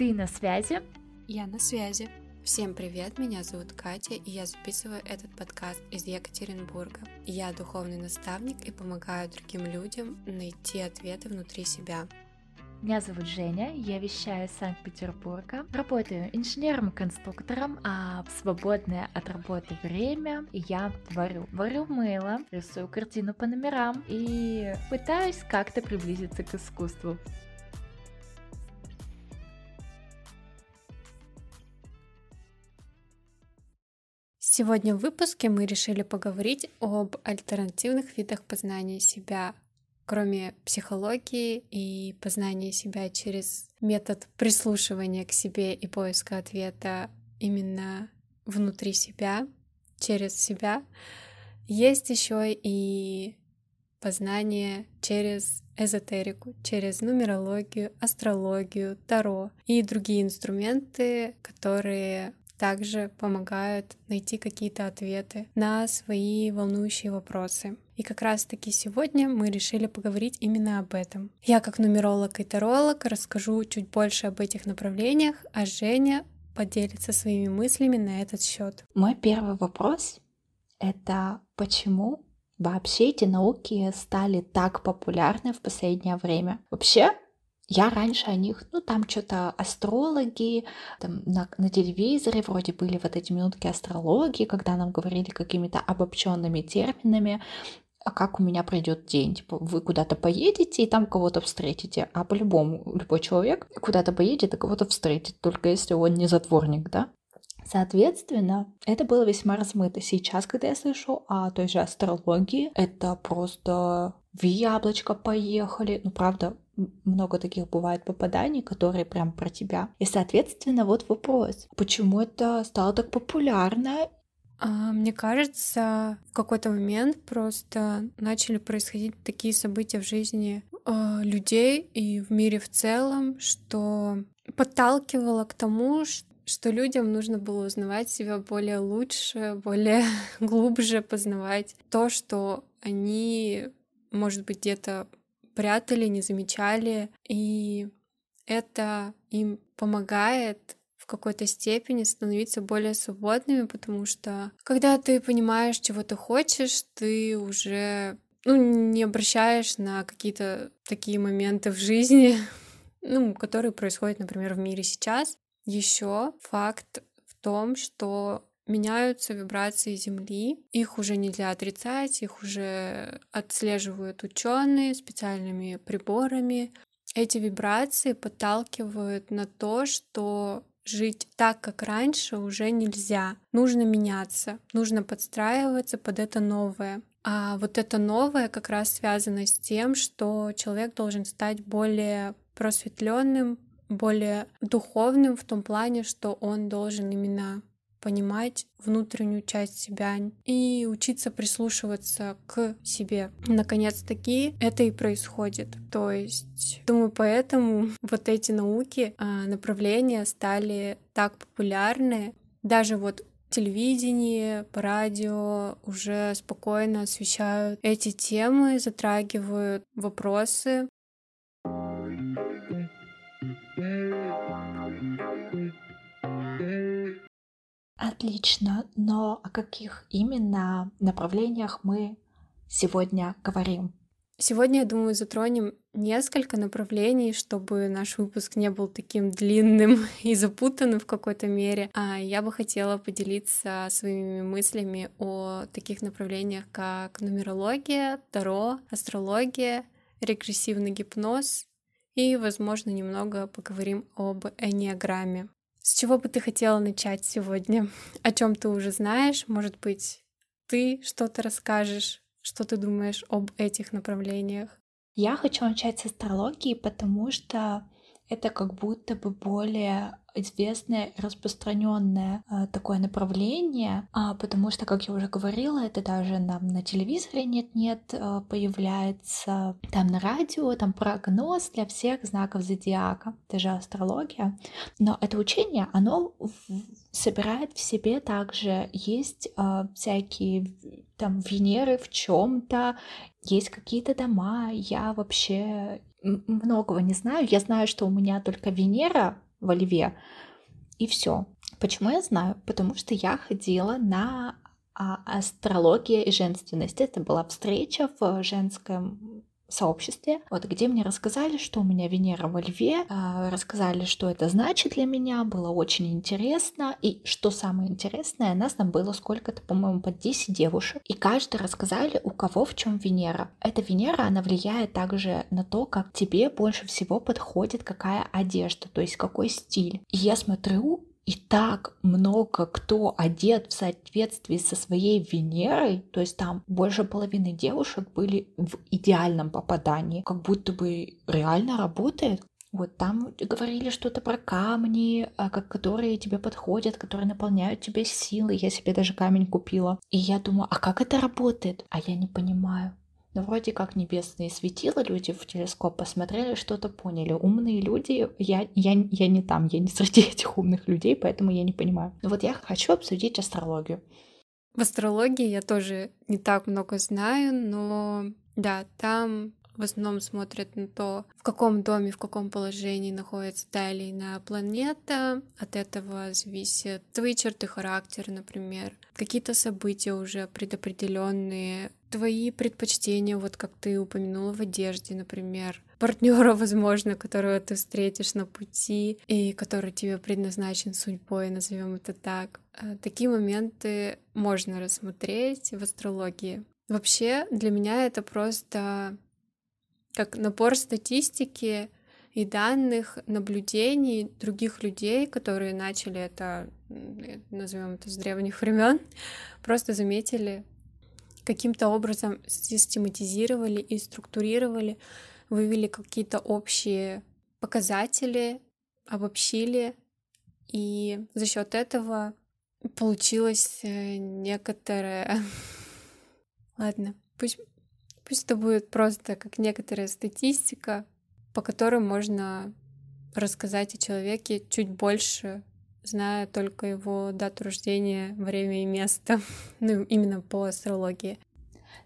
Ты на связи? Я на связи. Всем привет, меня зовут Катя, и я записываю этот подкаст из Екатеринбурга. Я духовный наставник и помогаю другим людям найти ответы внутри себя. Меня зовут Женя, я вещаю из Санкт-Петербурга. Работаю инженером-конструктором, а в свободное от работы время я творю. Варю мыло, рисую картину по номерам и пытаюсь как-то приблизиться к искусству. Сегодня в выпуске мы решили поговорить об альтернативных видах познания себя, кроме психологии и познания себя через метод прислушивания к себе и поиска ответа именно внутри себя, через себя, есть еще и познание через эзотерику, через нумерологию, астрологию, таро и другие инструменты, которые также помогают найти какие-то ответы на свои волнующие вопросы. И как раз-таки сегодня мы решили поговорить именно об этом. Я как нумеролог и таролог расскажу чуть больше об этих направлениях, а Женя поделится своими мыслями на этот счет. Мой первый вопрос — это почему вообще эти науки стали так популярны в последнее время? Вообще, я раньше о них, ну там что-то астрологи, там на, на телевизоре вроде были вот эти минутки астрологии, когда нам говорили какими-то обобщенными терминами, а как у меня пройдет день. Типа, вы куда-то поедете и там кого-то встретите. А по-любому любой человек куда-то поедет и кого-то встретит, только если он не затворник, да? Соответственно, это было весьма размыто. Сейчас, когда я слышу о той же астрологии, это просто в яблочко поехали. Ну, правда, много таких бывает попаданий, которые прям про тебя. И, соответственно, вот вопрос, почему это стало так популярно а, мне кажется, в какой-то момент просто начали происходить такие события в жизни э, людей и в мире в целом, что подталкивало к тому, что людям нужно было узнавать себя более лучше, более глубже познавать то, что они, может быть, где-то прятали, не замечали, и это им помогает в какой-то степени становиться более свободными, потому что когда ты понимаешь, чего ты хочешь, ты уже ну, не обращаешь на какие-то такие моменты в жизни, ну, которые происходят, например, в мире сейчас. Еще факт в том, что меняются вибрации Земли. Их уже нельзя отрицать, их уже отслеживают ученые специальными приборами. Эти вибрации подталкивают на то, что жить так, как раньше, уже нельзя. Нужно меняться, нужно подстраиваться под это новое. А вот это новое как раз связано с тем, что человек должен стать более просветленным, более духовным в том плане, что он должен именно понимать внутреннюю часть себя и учиться прислушиваться к себе. Наконец-таки это и происходит. То есть, думаю, поэтому вот эти науки, а, направления стали так популярны. Даже вот телевидении, по радио уже спокойно освещают эти темы, затрагивают вопросы, Отлично, но о каких именно направлениях мы сегодня говорим? Сегодня, я думаю, затронем несколько направлений, чтобы наш выпуск не был таким длинным и запутанным в какой-то мере. А я бы хотела поделиться своими мыслями о таких направлениях, как нумерология, таро, астрология, регрессивный гипноз и, возможно, немного поговорим об энеограмме. С чего бы ты хотела начать сегодня? О чем ты уже знаешь? Может быть, ты что-то расскажешь? Что ты думаешь об этих направлениях? Я хочу начать с астрологии, потому что это как будто бы более известное, распространенное э, такое направление, а, потому что, как я уже говорила, это даже нам на телевизоре нет-нет э, появляется, там на радио, там прогноз для всех знаков зодиака, даже астрология. Но это учение, оно в, собирает в себе также есть э, всякие там Венеры в чем-то, есть какие-то дома. Я вообще многого не знаю. Я знаю, что у меня только Венера во льве. И все. Почему я знаю? Потому что я ходила на а, астрология и женственность. Это была встреча в женском сообществе, вот, где мне рассказали, что у меня Венера во Льве, э, рассказали, что это значит для меня, было очень интересно, и что самое интересное, нас там было сколько-то, по-моему, под 10 девушек, и каждый рассказали, у кого в чем Венера. Эта Венера, она влияет также на то, как тебе больше всего подходит какая одежда, то есть какой стиль. И я смотрю, и так много кто одет в соответствии со своей Венерой, то есть там больше половины девушек были в идеальном попадании, как будто бы реально работает. Вот там говорили что-то про камни, а, как, которые тебе подходят, которые наполняют тебе силы. Я себе даже камень купила. И я думаю, а как это работает? А я не понимаю. Но вроде как небесные светила, люди в телескоп посмотрели, что-то поняли. Умные люди, я, я, я не там, я не среди этих умных людей, поэтому я не понимаю. Но вот я хочу обсудить астрологию. В астрологии я тоже не так много знаю, но да, там в основном смотрят на то, в каком доме, в каком положении находится та или иная планета. От этого зависят твои черты характера, например, какие-то события уже предопределенные, твои предпочтения, вот как ты упомянула в одежде, например, партнера, возможно, которого ты встретишь на пути и который тебе предназначен судьбой, назовем это так. А, такие моменты можно рассмотреть в астрологии. Вообще, для меня это просто как набор статистики и данных, наблюдений других людей, которые начали это, назовем это с древних времен, просто заметили, каким-то образом систематизировали и структурировали, вывели какие-то общие показатели, обобщили, и за счет этого получилось э, некоторое... Ладно, пусть Пусть это будет просто как некоторая статистика, по которой можно рассказать о человеке чуть больше, зная только его дату рождения, время и место, ну, именно по астрологии.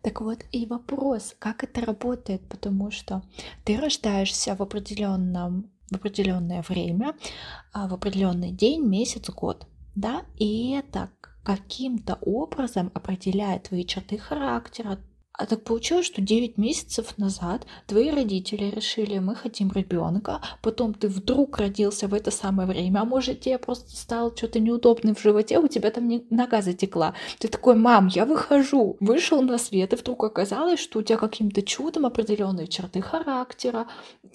Так вот и вопрос, как это работает, потому что ты рождаешься в определенном в определенное время, а, в определенный день, месяц, год, да, и это каким-то образом определяет твои черты характера, а так получилось, что 9 месяцев назад твои родители решили, мы хотим ребенка, потом ты вдруг родился в это самое время, а может тебе просто стало что-то неудобно в животе, у тебя там нога затекла. Ты такой, мам, я выхожу. Вышел на свет, и вдруг оказалось, что у тебя каким-то чудом определенные черты характера,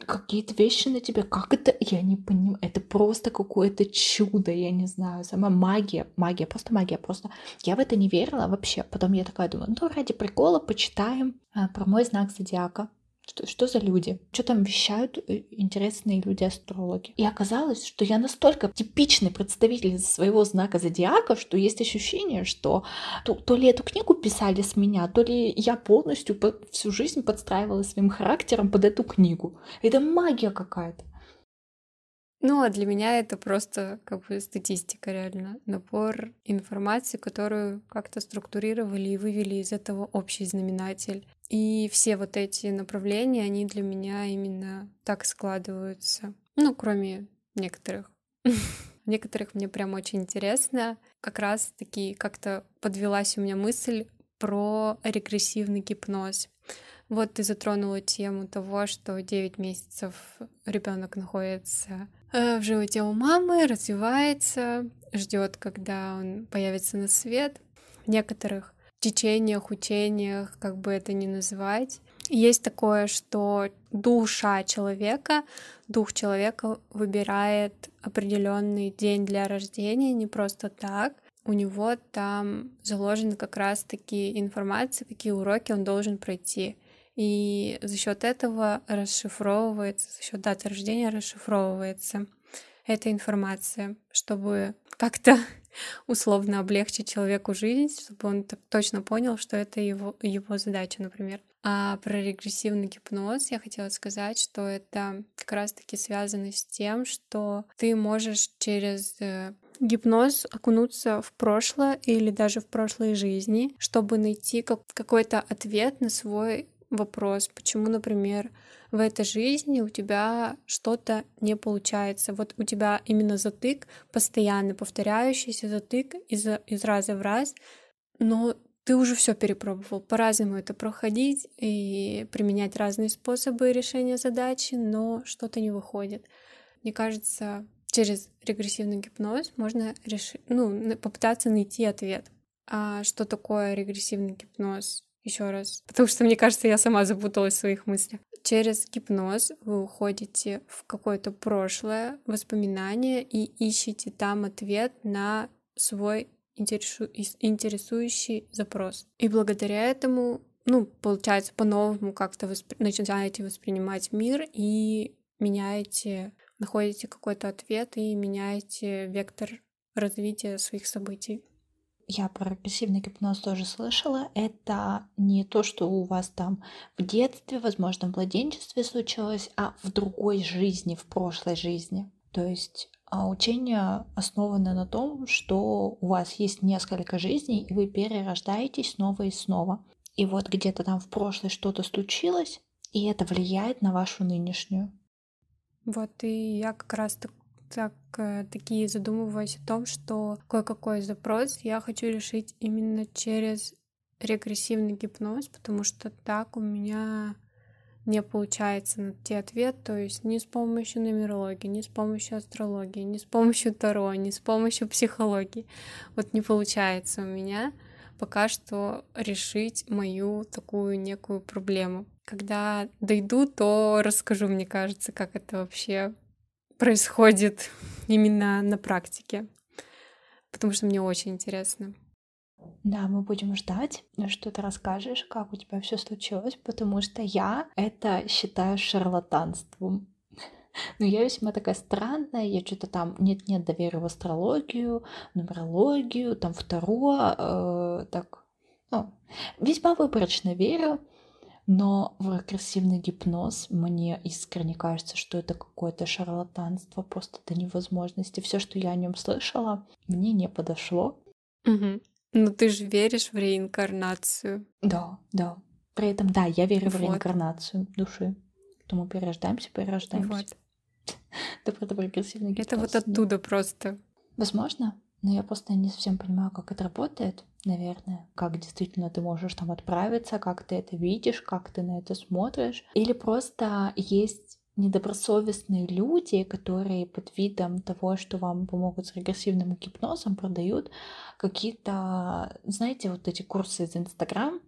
какие-то вещи на тебе. Как это? Я не понимаю. Это просто какое-то чудо, я не знаю. Сама магия. Магия, просто магия. Просто я в это не верила вообще. Потом я такая думаю, ну ради прикола почитаю читаем а, про мой знак зодиака. Что, что за люди? Что там вещают э, интересные люди-астрологи? И оказалось, что я настолько типичный представитель своего знака зодиака, что есть ощущение, что то, то ли эту книгу писали с меня, то ли я полностью по, всю жизнь подстраивала своим характером под эту книгу. Это магия какая-то. Ну, а для меня это просто как бы статистика реально, набор информации, которую как-то структурировали и вывели из этого общий знаменатель. И все вот эти направления, они для меня именно так складываются. Ну, кроме некоторых. Некоторых мне прям очень интересно. Как раз таки как-то подвелась у меня мысль про регрессивный гипноз. Вот ты затронула тему того, что 9 месяцев ребенок находится Э, в животе у мамы, развивается, ждет, когда он появится на свет. В некоторых течениях, учениях, как бы это ни называть, есть такое, что душа человека, дух человека выбирает определенный день для рождения не просто так. У него там заложена как раз-таки информация, какие уроки он должен пройти. И за счет этого расшифровывается, за счет даты рождения расшифровывается эта информация, чтобы как-то условно облегчить человеку жизнь, чтобы он так точно понял, что это его, его задача, например. А про регрессивный гипноз я хотела сказать, что это как раз-таки связано с тем, что ты можешь через э, гипноз окунуться в прошлое или даже в прошлой жизни, чтобы найти как какой-то ответ на свой вопрос, почему, например, в этой жизни у тебя что-то не получается. Вот у тебя именно затык, постоянно повторяющийся затык из, из раза в раз, но ты уже все перепробовал. По-разному это проходить и применять разные способы решения задачи, но что-то не выходит. Мне кажется, через регрессивный гипноз можно решить, ну, попытаться найти ответ. А что такое регрессивный гипноз? Еще раз, потому что мне кажется, я сама запуталась в своих мыслях. Через гипноз вы уходите в какое-то прошлое, воспоминание и ищете там ответ на свой интересующий запрос. И благодаря этому, ну, получается, по-новому как-то воспри... начинаете воспринимать мир и меняете, находите какой-то ответ и меняете вектор развития своих событий. Я про регрессивный гипноз тоже слышала. Это не то, что у вас там в детстве, возможно, в младенчестве случилось, а в другой жизни, в прошлой жизни. То есть а учение основано на том, что у вас есть несколько жизней, и вы перерождаетесь снова и снова. И вот где-то там в прошлой что-то случилось, и это влияет на вашу нынешнюю. Вот и я как раз так, так э, такие задумываюсь о том, что кое-какой запрос я хочу решить именно через регрессивный гипноз, потому что так у меня не получается найти ответ, то есть ни с помощью нумерологии, ни с помощью астрологии, ни с помощью Таро, ни с помощью психологии. Вот не получается у меня пока что решить мою такую некую проблему. Когда дойду, то расскажу, мне кажется, как это вообще происходит именно на практике, потому что мне очень интересно. Да, мы будем ждать, что ты расскажешь, как у тебя все случилось, потому что я это считаю шарлатанством. Но я весьма такая странная, я что-то там нет-нет доверю в астрологию, нумерологию, там второе, э, так, ну, весьма выборочно верю, но в рекурсивный гипноз мне искренне кажется, что это какое-то шарлатанство просто до невозможности. Все, что я о нем слышала, мне не подошло. Угу. Ну ты же веришь в реинкарнацию. Да, да. При этом, да, я верю вот. в реинкарнацию души. То мы перерождаемся, перерождаемся. Вот. Это про прогрессивный Это вот оттуда просто. Возможно, но я просто не совсем понимаю, как это работает, наверное. Как действительно ты можешь там отправиться, как ты это видишь, как ты на это смотришь. Или просто есть недобросовестные люди, которые под видом того, что вам помогут с регрессивным гипнозом, продают какие-то, знаете, вот эти курсы из Инстаграм,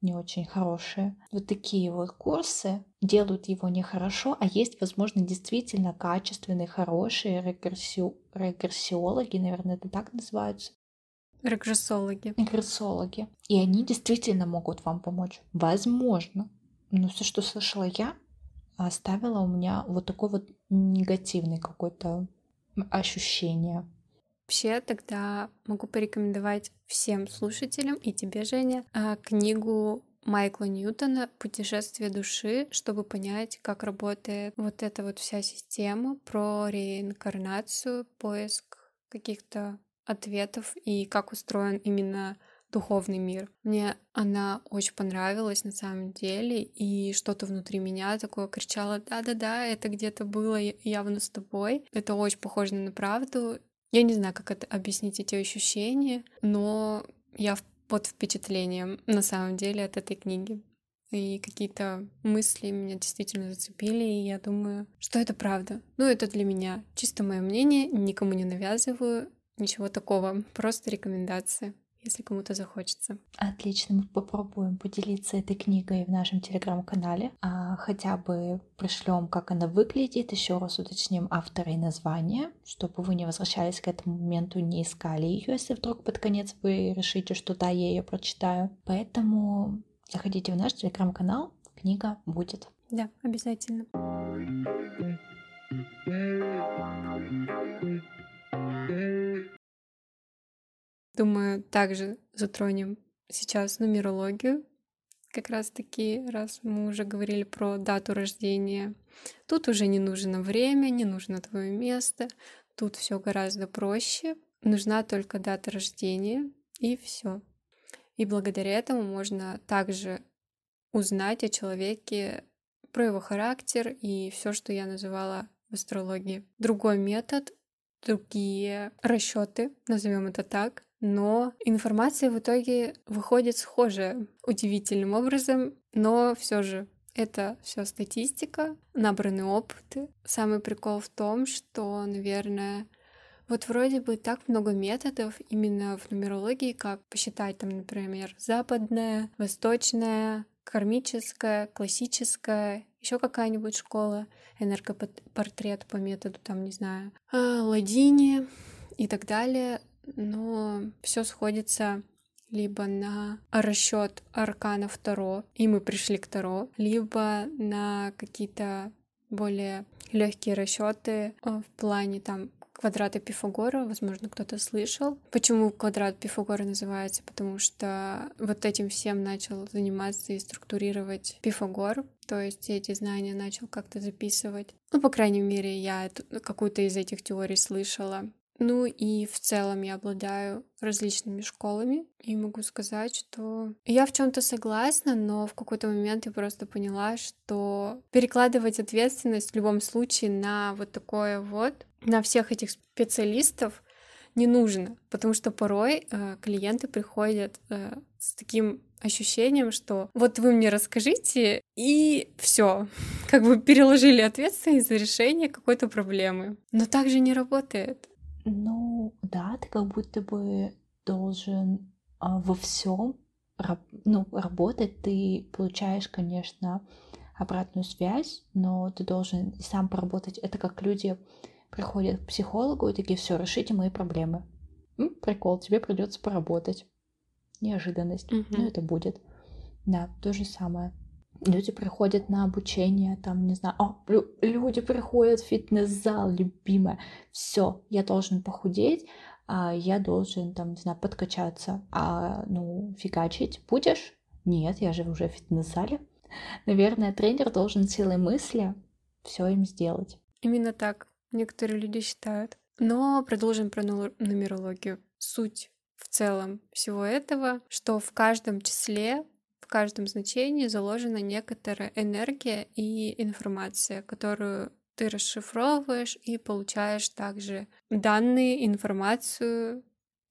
не очень хорошие. Вот такие вот курсы делают его нехорошо, а есть, возможно, действительно качественные, хорошие регресси... регрессиологи, наверное, это так называются. Регрессологи. Регрессологи. И они действительно могут вам помочь. Возможно. Но все, что слышала я, оставила у меня вот такой вот негативный какой-то ощущение. Вообще тогда могу порекомендовать всем слушателям и тебе, Женя, а, книгу Майкла Ньютона «Путешествие души», чтобы понять, как работает вот эта вот вся система про реинкарнацию, поиск каких-то ответов и как устроен именно духовный мир. Мне она очень понравилась на самом деле, и что-то внутри меня такое кричало, да-да-да, это где-то было явно с тобой. Это очень похоже на правду. Я не знаю, как это объяснить эти ощущения, но я под впечатлением на самом деле от этой книги. И какие-то мысли меня действительно зацепили, и я думаю, что это правда. Ну, это для меня чисто мое мнение, никому не навязываю, ничего такого, просто рекомендации если кому-то захочется. Отлично, мы попробуем поделиться этой книгой в нашем телеграм-канале, а хотя бы пришлем, как она выглядит, еще раз уточним автора и название, чтобы вы не возвращались к этому моменту, не искали ее, если вдруг под конец вы решите, что да, я ее прочитаю. Поэтому заходите в наш телеграм-канал, книга будет. Да, обязательно. Думаю, также затронем сейчас нумерологию. Как раз таки, раз мы уже говорили про дату рождения, тут уже не нужно время, не нужно твое место, тут все гораздо проще. Нужна только дата рождения, и все. И благодаря этому можно также узнать о человеке, про его характер и все, что я называла в астрологии. Другой метод, другие расчеты, назовем это так, но информация в итоге выходит схожая удивительным образом, но все же это все статистика, набранный опыт. Самый прикол в том, что, наверное, вот вроде бы так много методов именно в нумерологии, как посчитать там, например, западная, восточная, кармическая, классическая, еще какая-нибудь школа, энергопортрет по методу, там, не знаю, а, Ладини и так далее. Но все сходится либо на расчет арканов Таро, и мы пришли к Таро, либо на какие-то более легкие расчеты в плане там квадрата Пифагора, возможно, кто-то слышал. Почему квадрат Пифагора называется? Потому что вот этим всем начал заниматься и структурировать Пифагор, то есть эти знания начал как-то записывать. Ну, по крайней мере, я какую-то из этих теорий слышала. Ну и в целом я обладаю различными школами и могу сказать, что я в чем-то согласна, но в какой-то момент я просто поняла, что перекладывать ответственность в любом случае на вот такое вот, на всех этих специалистов не нужно, потому что порой э, клиенты приходят э, с таким ощущением, что вот вы мне расскажите, и все, как бы переложили ответственность за решение какой-то проблемы. Но так же не работает. Ну, да, ты как будто бы должен а, во всем раб, ну, работать. Ты получаешь, конечно, обратную связь, но ты должен сам поработать. Это как люди приходят к психологу и такие, все, решите мои проблемы. М, прикол, тебе придется поработать. Неожиданность. Mm-hmm. Ну, это будет. Да, то же самое. Люди приходят на обучение, там, не знаю, о, люди приходят в фитнес-зал, любимая. Все, я должен похудеть, а я должен, там, не знаю, подкачаться. А, ну, фигачить будешь? Нет, я же уже в фитнес-зале. Наверное, тренер должен силой мысли все им сделать. Именно так некоторые люди считают. Но продолжим про нумерологию. Суть в целом всего этого, что в каждом числе каждом значении заложена некоторая энергия и информация, которую ты расшифровываешь и получаешь также данные, информацию,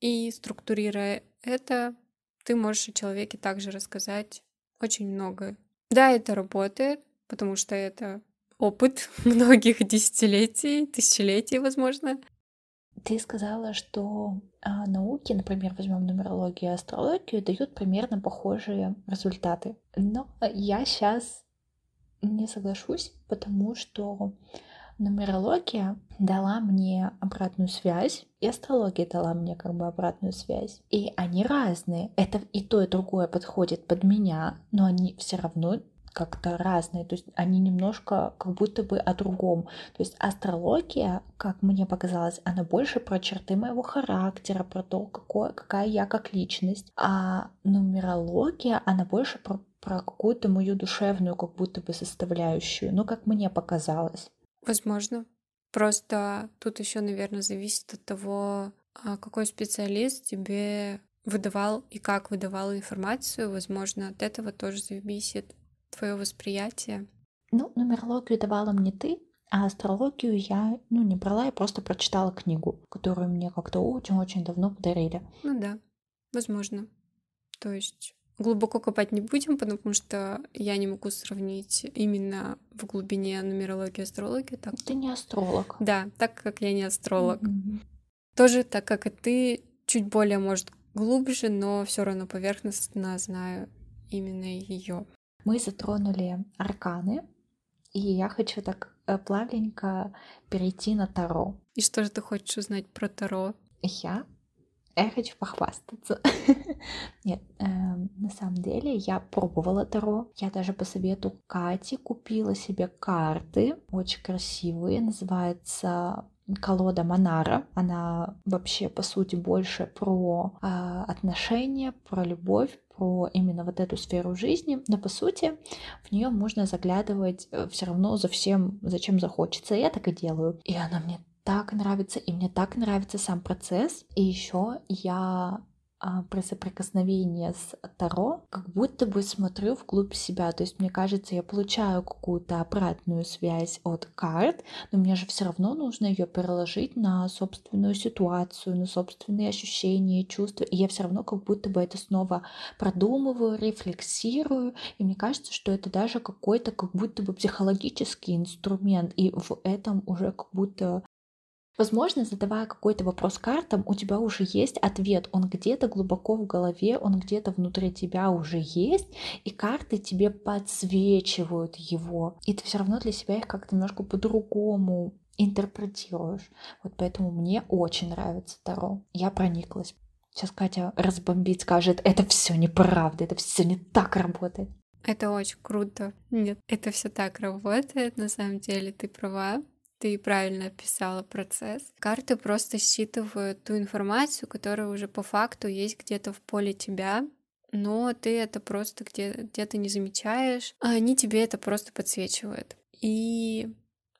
и структурируя это, ты можешь о человеке также рассказать очень много. Да, это работает, потому что это опыт многих десятилетий, тысячелетий, возможно. Ты сказала, что а, науки, например, возьмем нумерологию и астрологию, дают примерно похожие результаты. Но я сейчас не соглашусь, потому что нумерология дала мне обратную связь, и астрология дала мне как бы обратную связь. И они разные. Это и то, и другое подходит под меня, но они все равно как-то разные, то есть они немножко как будто бы о другом. То есть астрология, как мне показалось, она больше про черты моего характера, про то, какое, какая я как личность, а нумерология, она больше про, про какую-то мою душевную как будто бы составляющую, ну, как мне показалось. Возможно. Просто тут еще, наверное, зависит от того, а, какой специалист тебе выдавал и как выдавал информацию. Возможно, от этого тоже зависит твое восприятие? Ну, нумерологию давала мне ты, а астрологию я, ну, не брала, я просто прочитала книгу, которую мне как-то очень-очень давно подарили. Ну да, возможно. То есть глубоко копать не будем, потому что я не могу сравнить именно в глубине нумерологии и астрологии. Так. Ты не астролог. Да, так как я не астролог. Mm-hmm. Тоже так как и ты, чуть более, может, глубже, но все равно поверхностно знаю именно ее. Мы затронули арканы, и я хочу так э, плавненько перейти на Таро. И что же ты хочешь узнать про Таро? Я? Я хочу похвастаться. Нет, э, на самом деле я пробовала Таро. Я даже по совету Кати купила себе карты, очень красивые. Называется колода Монара. Она вообще, по сути, больше про э, отношения, про любовь, про именно вот эту сферу жизни, но по сути в нее можно заглядывать э, все равно за всем, зачем захочется. Я так и делаю. И она мне так нравится, и мне так нравится сам процесс. И еще я а, при соприкосновении с Таро, как будто бы смотрю вглубь себя. То есть, мне кажется, я получаю какую-то обратную связь от карт, но мне же все равно нужно ее переложить на собственную ситуацию, на собственные ощущения, чувства. И я все равно как будто бы это снова продумываю, рефлексирую. И мне кажется, что это даже какой-то как будто бы психологический инструмент. И в этом уже как будто Возможно, задавая какой-то вопрос картам, у тебя уже есть ответ, он где-то глубоко в голове, он где-то внутри тебя уже есть, и карты тебе подсвечивают его, и ты все равно для себя их как-то немножко по-другому интерпретируешь. Вот поэтому мне очень нравится Таро. Я прониклась. Сейчас Катя разбомбит, скажет, это все неправда, это все не так работает. Это очень круто. Нет, это все так работает, на самом деле, ты права. Ты правильно описала процесс. Карты просто считывают ту информацию, которая уже по факту есть где-то в поле тебя, но ты это просто где- где-то не замечаешь, а они тебе это просто подсвечивают. И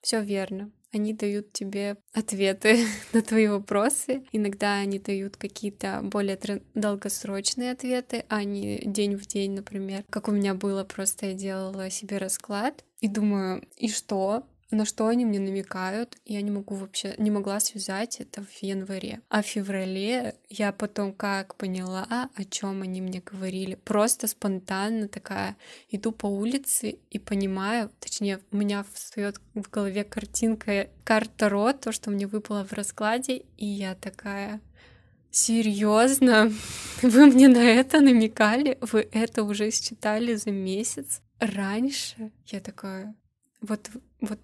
все верно. Они дают тебе ответы на твои вопросы. Иногда они дают какие-то более долгосрочные ответы, а не день в день, например. Как у меня было, просто я делала себе расклад и думаю, и что? На что они мне намекают, я не могу вообще, не могла связать это в январе. А в феврале я потом как поняла, о чем они мне говорили. Просто спонтанно такая иду по улице и понимаю, точнее, у меня встает в голове картинка карта Ро, то, что мне выпало в раскладе, и я такая, Серьезно? Вы мне на это намекали? Вы это уже считали за месяц? Раньше я такая, вот, вот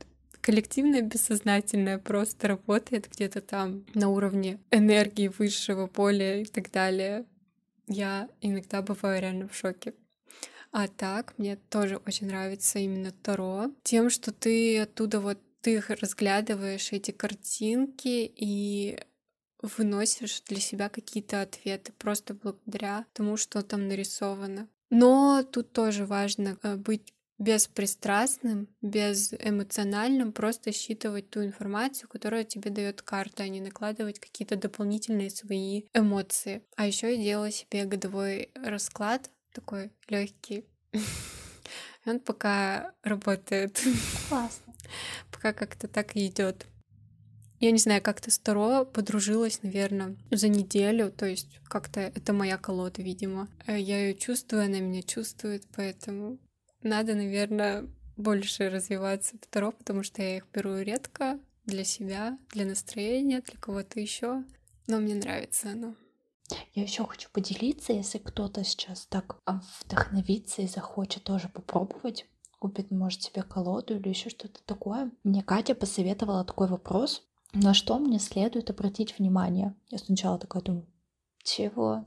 коллективное бессознательное просто работает где-то там на уровне энергии высшего поля и так далее. Я иногда бываю реально в шоке. А так, мне тоже очень нравится именно Таро. Тем, что ты оттуда вот ты их разглядываешь, эти картинки, и выносишь для себя какие-то ответы просто благодаря тому, что там нарисовано. Но тут тоже важно э, быть беспристрастным, безэмоциональным, просто считывать ту информацию, которую тебе дает карта, а не накладывать какие-то дополнительные свои эмоции. А еще я делала себе годовой расклад, такой легкий. Он пока работает. Классно. Пока как-то так и идет. Я не знаю, как-то с Таро подружилась, наверное, за неделю. То есть как-то это моя колода, видимо. Э, я ее чувствую, она меня чувствует, поэтому надо, наверное, больше развиваться второ, потому что я их беру редко для себя, для настроения, для кого-то еще. Но мне нравится оно. Я еще хочу поделиться, если кто-то сейчас так вдохновится и захочет тоже попробовать, купит, может, себе колоду или еще что-то такое. Мне Катя посоветовала такой вопрос, на что мне следует обратить внимание. Я сначала такая думаю, чего?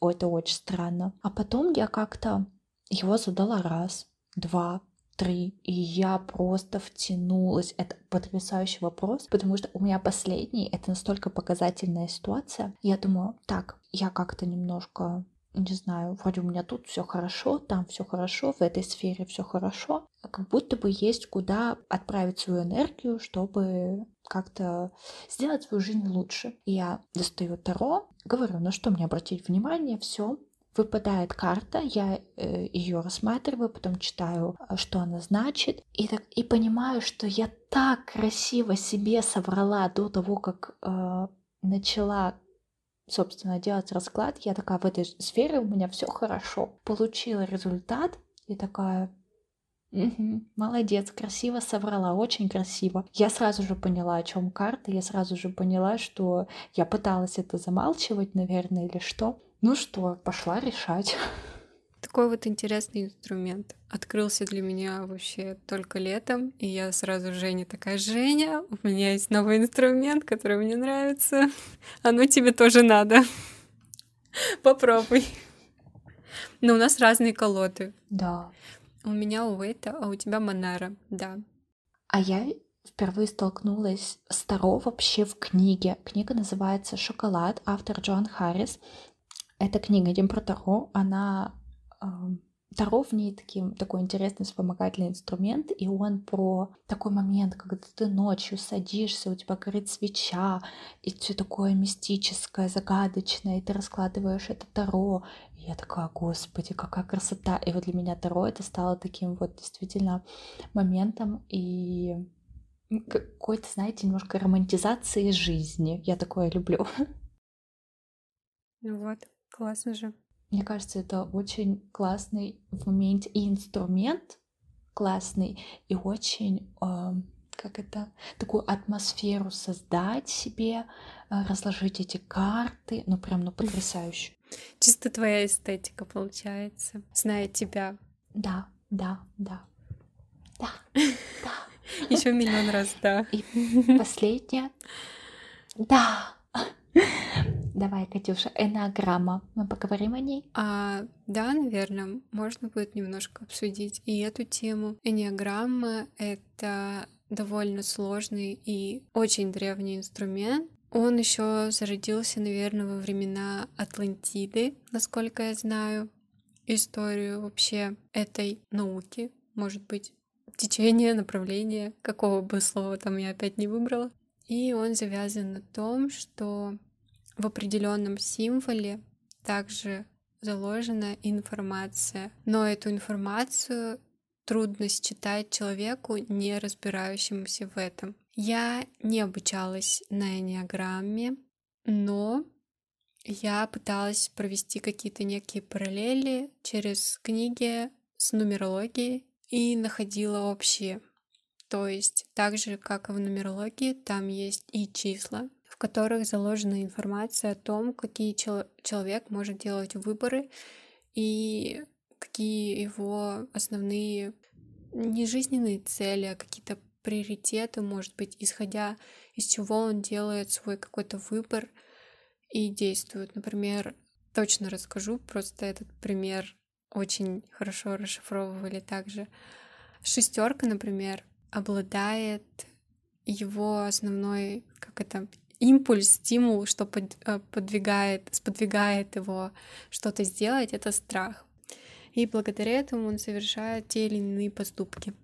Ой, это очень странно. А потом я как-то его задала раз, два, три, и я просто втянулась. Это потрясающий вопрос, потому что у меня последний, это настолько показательная ситуация. Я думаю, так, я как-то немножко не знаю, вроде у меня тут все хорошо, там все хорошо, в этой сфере все хорошо, как будто бы есть куда отправить свою энергию, чтобы как-то сделать свою жизнь лучше. Я достаю Таро, говорю, на что мне обратить внимание, все, выпадает карта, я э, ее рассматриваю, потом читаю, э, что она значит, и, так, и понимаю, что я так красиво себе соврала до того, как э, начала собственно, делать расклад, я такая, в этой сфере у меня все хорошо. Получила результат и такая, Угу, молодец, красиво соврала, очень красиво. Я сразу же поняла, о чем карта, я сразу же поняла, что я пыталась это замалчивать, наверное, или что. Ну что, пошла решать. Такой вот интересный инструмент. Открылся для меня вообще только летом, и я сразу Женя такая, Женя, у меня есть новый инструмент, который мне нравится. Оно тебе тоже надо. Попробуй. Но у нас разные колоды. Да. У меня Уэйта, а у тебя Монара, да. А я впервые столкнулась с Таро вообще в книге. Книга называется «Шоколад», автор Джон Харрис. Эта книга Дим про Таро, она э, Таро в ней таким, такой интересный вспомогательный инструмент, и он про такой момент, когда ты ночью садишься, у тебя горит свеча, и все такое мистическое, загадочное, и ты раскладываешь это Таро. Я такая, господи, какая красота. И вот для меня Таро это стало таким вот действительно моментом и какой-то, знаете, немножко романтизации жизни. Я такое люблю. Ну вот, классно же. Мне кажется, это очень классный в моменте и инструмент классный, и очень, э, как это, такую атмосферу создать себе, э, разложить эти карты, ну прям, ну потрясающе. Чисто твоя эстетика получается, зная тебя. Да, да, да, да, да. Еще миллион раз, да. И последнее. Да. Давай, Катюша, энеограмма. Мы поговорим о ней? А, да, наверное, можно будет немножко обсудить и эту тему. Энеограмма — это довольно сложный и очень древний инструмент. Он еще зародился, наверное, во времена Атлантиды, насколько я знаю историю вообще этой науки, может быть, течение, направление, какого бы слова там я опять не выбрала. И он завязан на том, что в определенном символе также заложена информация. Но эту информацию трудно считать человеку, не разбирающемуся в этом. Я не обучалась на энеограмме, но я пыталась провести какие-то некие параллели через книги с нумерологией и находила общие. То есть так же, как и в нумерологии, там есть и числа, в которых заложена информация о том, какие чел- человек может делать выборы и какие его основные не жизненные цели, а какие-то приоритеты, может быть, исходя из чего он делает свой какой-то выбор и действует. Например, точно расскажу, просто этот пример очень хорошо расшифровывали также. Шестерка, например, обладает его основной, как это, импульс, стимул, что под, э, подвигает, сподвигает его что-то сделать, это страх. И благодаря этому он совершает те или иные поступки.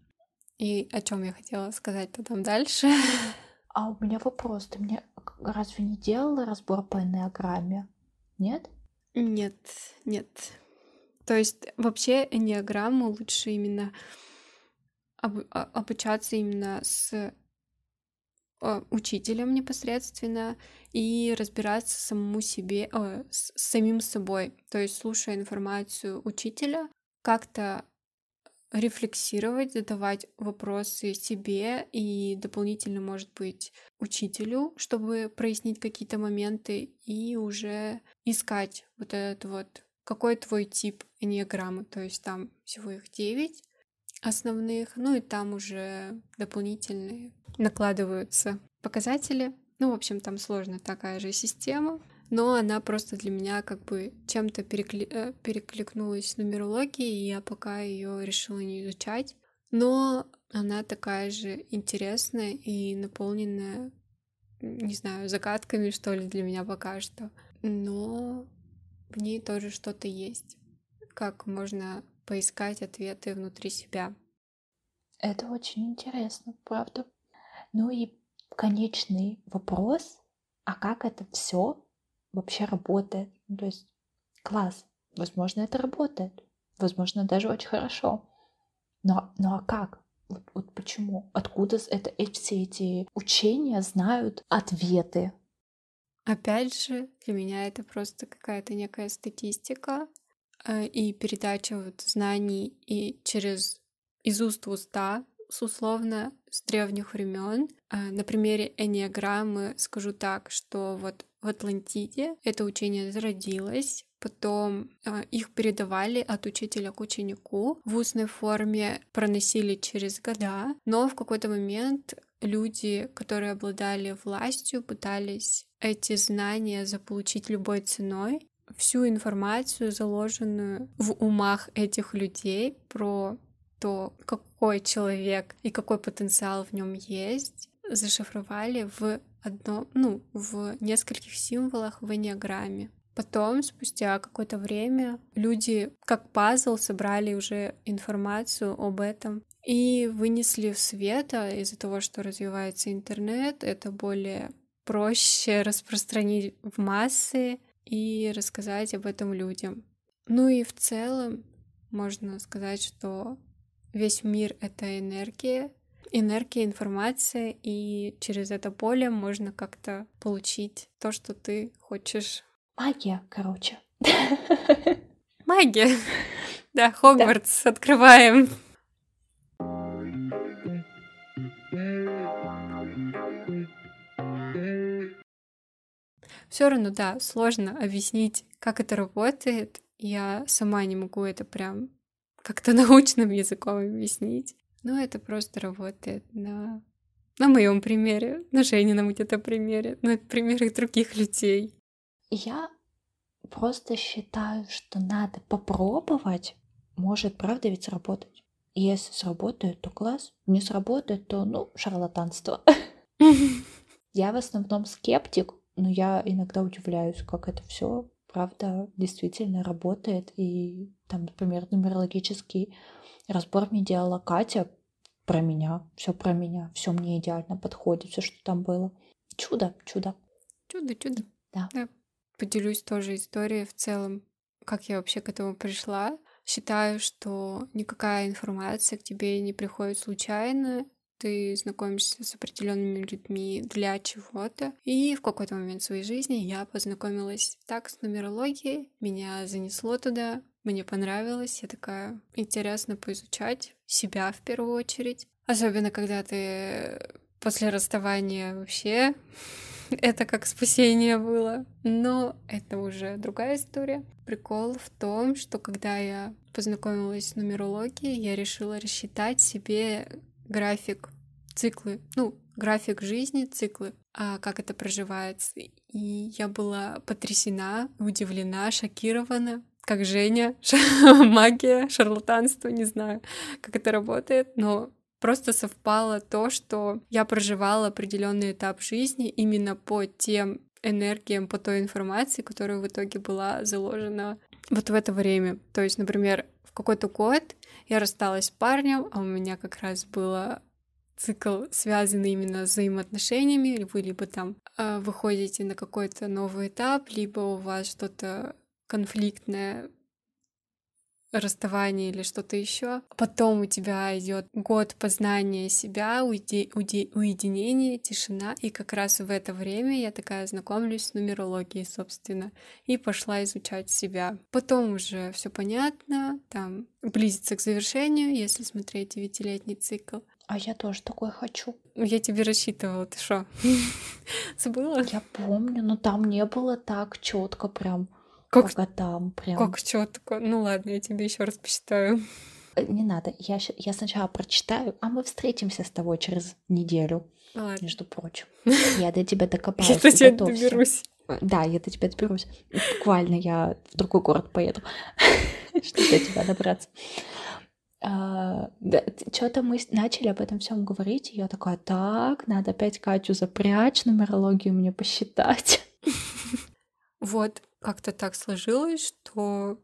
И о чем я хотела сказать-то там дальше? А у меня вопрос. Ты мне разве не делала разбор по энеограмме? Нет? Нет, нет. То есть вообще энеограмму лучше именно об, а, обучаться именно с учителем непосредственно и разбираться самому себе, о, с самим собой. То есть, слушая информацию учителя, как-то рефлексировать, задавать вопросы себе и дополнительно, может быть, учителю, чтобы прояснить какие-то моменты и уже искать вот этот вот, какой твой тип энеограммы. То есть там всего их девять основных, ну и там уже дополнительные накладываются показатели. Ну, в общем, там сложная такая же система, но она просто для меня как бы чем-то перекли... Э, перекликнулась с нумерологией, и я пока ее решила не изучать. Но она такая же интересная и наполненная, не знаю, загадками, что ли, для меня пока что. Но в ней тоже что-то есть. Как можно поискать ответы внутри себя. Это очень интересно, правда. Ну и конечный вопрос, а как это все вообще работает? Ну, то есть класс, возможно, это работает, возможно, даже очень хорошо. Но, ну а как? Вот, вот почему? Откуда это, эти, все эти учения знают ответы? Опять же, для меня это просто какая-то некая статистика и передача вот знаний и через из уст в уста с условно с древних времен. А, на примере энеограммы скажу так, что вот в Атлантиде это учение зародилось, потом э, их передавали от учителя к ученику в устной форме, проносили через года, но в какой-то момент люди, которые обладали властью, пытались эти знания заполучить любой ценой. Всю информацию, заложенную в умах этих людей про то, какой человек и какой потенциал в нем есть, зашифровали в одно, ну, в нескольких символах в энеограмме. Потом, спустя какое-то время, люди как пазл собрали уже информацию об этом и вынесли в свет а из-за того, что развивается интернет, это более проще распространить в массы и рассказать об этом людям. Ну и в целом можно сказать, что весь мир — это энергия, энергия, информация, и через это поле можно как-то получить то, что ты хочешь. Магия, короче. Магия. Да, Хогвартс открываем. Все равно, да, сложно объяснить, как это работает. Я сама не могу это прям как-то научным языком объяснить. Но это просто работает на, на моем примере, на Женином где-то примере, на примерах других людей. Я просто считаю, что надо попробовать. Может, правда ведь сработать. Если сработает, то класс. Не сработает, то, ну, шарлатанство. Я в основном скептик, но я иногда удивляюсь, как это все правда действительно работает. И там, например, нумерологический разбор мне делала Катя про меня, все про меня, все мне идеально подходит, все, что там было. Чудо, чудо. Чудо, чудо. Да. да. Поделюсь тоже историей в целом, как я вообще к этому пришла. Считаю, что никакая информация к тебе не приходит случайно, ты знакомишься с определенными людьми для чего-то. И в какой-то момент своей жизни я познакомилась так с нумерологией, меня занесло туда, мне понравилось, я такая, интересно поизучать себя в первую очередь. Особенно, когда ты после расставания вообще это как спасение было. Но это уже другая история. Прикол в том, что когда я познакомилась с нумерологией, я решила рассчитать себе график, циклы, ну, график жизни, циклы, а как это проживается. И я была потрясена, удивлена, шокирована, как Женя, магия, шарлатанство, не знаю, как это работает, но просто совпало то, что я проживала определенный этап жизни именно по тем энергиям, по той информации, которая в итоге была заложена вот в это время. То есть, например, какой-то год я рассталась с парнем, а у меня как раз было цикл, связанный именно с взаимоотношениями, вы либо там э, выходите на какой-то новый этап, либо у вас что-то конфликтное расставание или что-то еще. Потом у тебя идет год познания себя, уйди, уйди, уединение, тишина. И как раз в это время я такая знакомлюсь с нумерологией, собственно, и пошла изучать себя. Потом уже все понятно, там близится к завершению, если смотреть девятилетний цикл. А я тоже такой хочу. Я тебе рассчитывала, ты что? Забыла? Я помню, но там не было так четко прям как, как там прям. Как четко. Ну ладно, я тебе еще раз посчитаю. Э, не надо, я, я сначала прочитаю, а мы встретимся с тобой через неделю. Ладно. Между прочим. Я до тебя докопаюсь. Я до тебя доберусь. Да, я до тебя доберусь. Буквально я в другой город поеду, чтобы до тебя добраться. А, что-то мы начали об этом всем говорить, и я такая, так, надо опять Катю запрячь, нумерологию мне посчитать. Вот, как-то так сложилось, что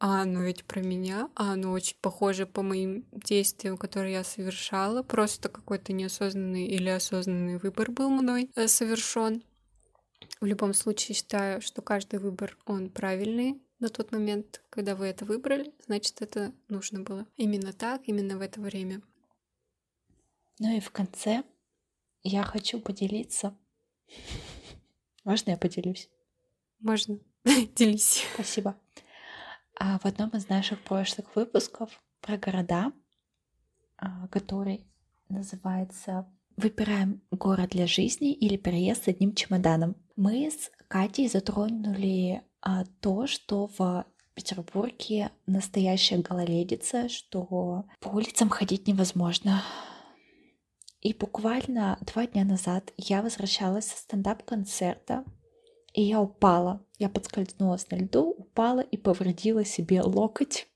а оно ведь про меня, а оно очень похоже по моим действиям, которые я совершала. Просто какой-то неосознанный или осознанный выбор был мной э, совершен. В любом случае считаю, что каждый выбор, он правильный на тот момент, когда вы это выбрали, значит, это нужно было. Именно так, именно в это время. Ну и в конце я хочу поделиться. Можно я поделюсь? Можно. Делись. Спасибо. А в одном из наших прошлых выпусков про города, а, который называется «Выбираем город для жизни или переезд с одним чемоданом», мы с Катей затронули а, то, что в Петербурге настоящая гололедица, что по улицам ходить невозможно. И буквально два дня назад я возвращалась со стендап-концерта и я упала. Я подскользнулась на льду, упала и повредила себе локоть.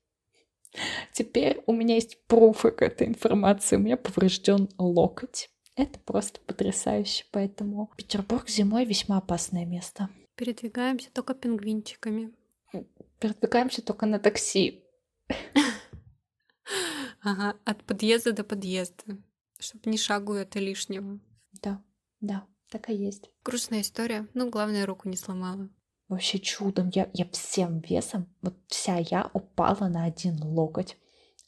Теперь у меня есть пруфы к этой информации. У меня поврежден локоть. Это просто потрясающе. Поэтому Петербург зимой весьма опасное место. Передвигаемся только пингвинчиками. Передвигаемся только на такси. Ага, от подъезда до подъезда, чтобы ни шагу это лишнего. Да, да, так и есть. Грустная история, но главное, руку не сломала. Вообще чудом. Я, я всем весом, вот вся я упала на один локоть.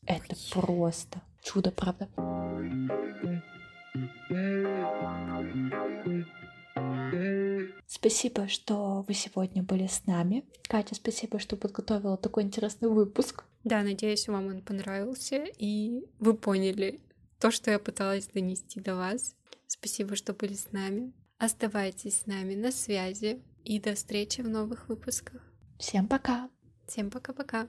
Это Ой. просто чудо, правда. Спасибо, что вы сегодня были с нами. Катя, спасибо, что подготовила такой интересный выпуск. Да, надеюсь, вам он понравился, и вы поняли то, что я пыталась донести до вас. Спасибо, что были с нами. Оставайтесь с нами на связи, и до встречи в новых выпусках. Всем пока! Всем пока-пока.